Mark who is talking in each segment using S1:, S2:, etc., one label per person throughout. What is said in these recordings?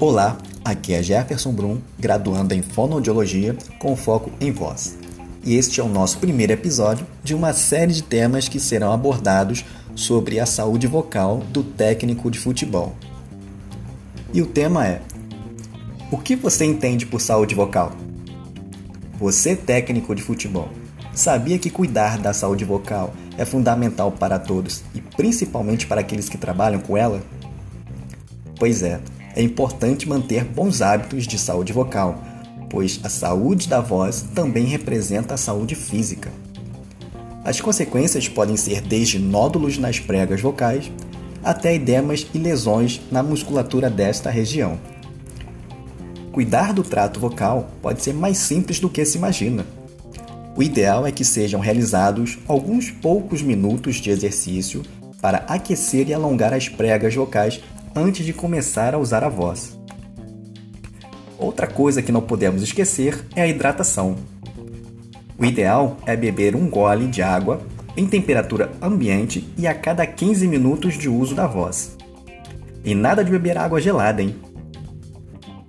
S1: Olá, aqui é Jefferson Brum, graduando em Fonoaudiologia com foco em voz. E este é o nosso primeiro episódio de uma série de temas que serão abordados sobre a saúde vocal do técnico de futebol. E o tema é: O que você entende por saúde vocal? Você, técnico de futebol, sabia que cuidar da saúde vocal é fundamental para todos e principalmente para aqueles que trabalham com ela? Pois é, é importante manter bons hábitos de saúde vocal, pois a saúde da voz também representa a saúde física. As consequências podem ser desde nódulos nas pregas vocais até edemas e lesões na musculatura desta região. Cuidar do trato vocal pode ser mais simples do que se imagina. O ideal é que sejam realizados alguns poucos minutos de exercício para aquecer e alongar as pregas vocais antes de começar a usar a voz. Outra coisa que não podemos esquecer é a hidratação. O ideal é beber um gole de água em temperatura ambiente e a cada 15 minutos de uso da voz. E nada de beber água gelada, hein?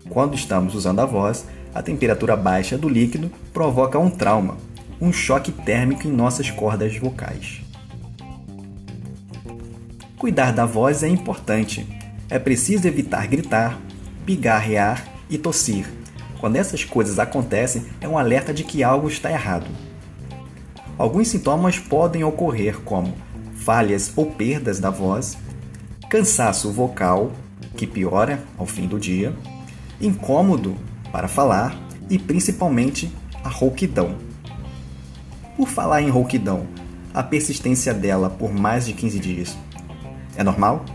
S1: Quando estamos usando a voz, a temperatura baixa do líquido provoca um trauma, um choque térmico em nossas cordas vocais. Cuidar da voz é importante, é preciso evitar gritar, pigarrear e tossir. Quando essas coisas acontecem, é um alerta de que algo está errado. Alguns sintomas podem ocorrer, como falhas ou perdas da voz, cansaço vocal, que piora ao fim do dia, incômodo para falar e principalmente a rouquidão. Por falar em rouquidão, a persistência dela por mais de 15 dias é normal?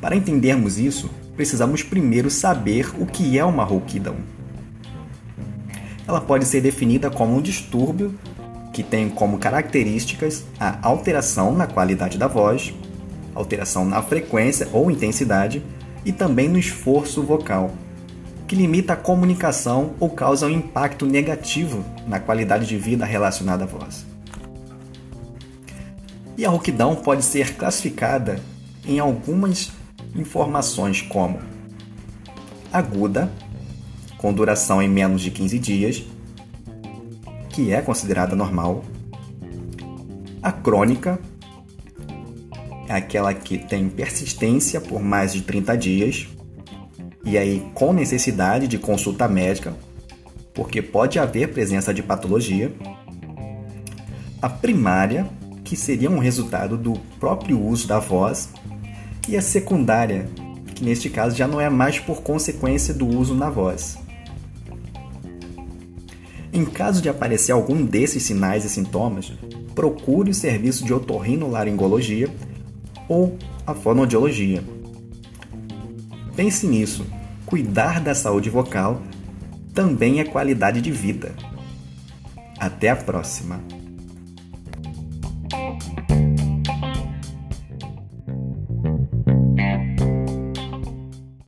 S1: Para entendermos isso, precisamos primeiro saber o que é uma rouquidão. Ela pode ser definida como um distúrbio que tem como características a alteração na qualidade da voz, alteração na frequência ou intensidade e também no esforço vocal, que limita a comunicação ou causa um impacto negativo na qualidade de vida relacionada à voz. E a rouquidão pode ser classificada em algumas informações como aguda, com duração em menos de 15 dias, que é considerada normal. A crônica é aquela que tem persistência por mais de 30 dias, e aí com necessidade de consulta médica, porque pode haver presença de patologia. A primária, que seria um resultado do próprio uso da voz e a secundária, que neste caso já não é mais por consequência do uso na voz. Em caso de aparecer algum desses sinais e sintomas, procure o serviço de otorrinolaringologia ou a fonoaudiologia. Pense nisso, cuidar da saúde vocal também é qualidade de vida. Até a próxima!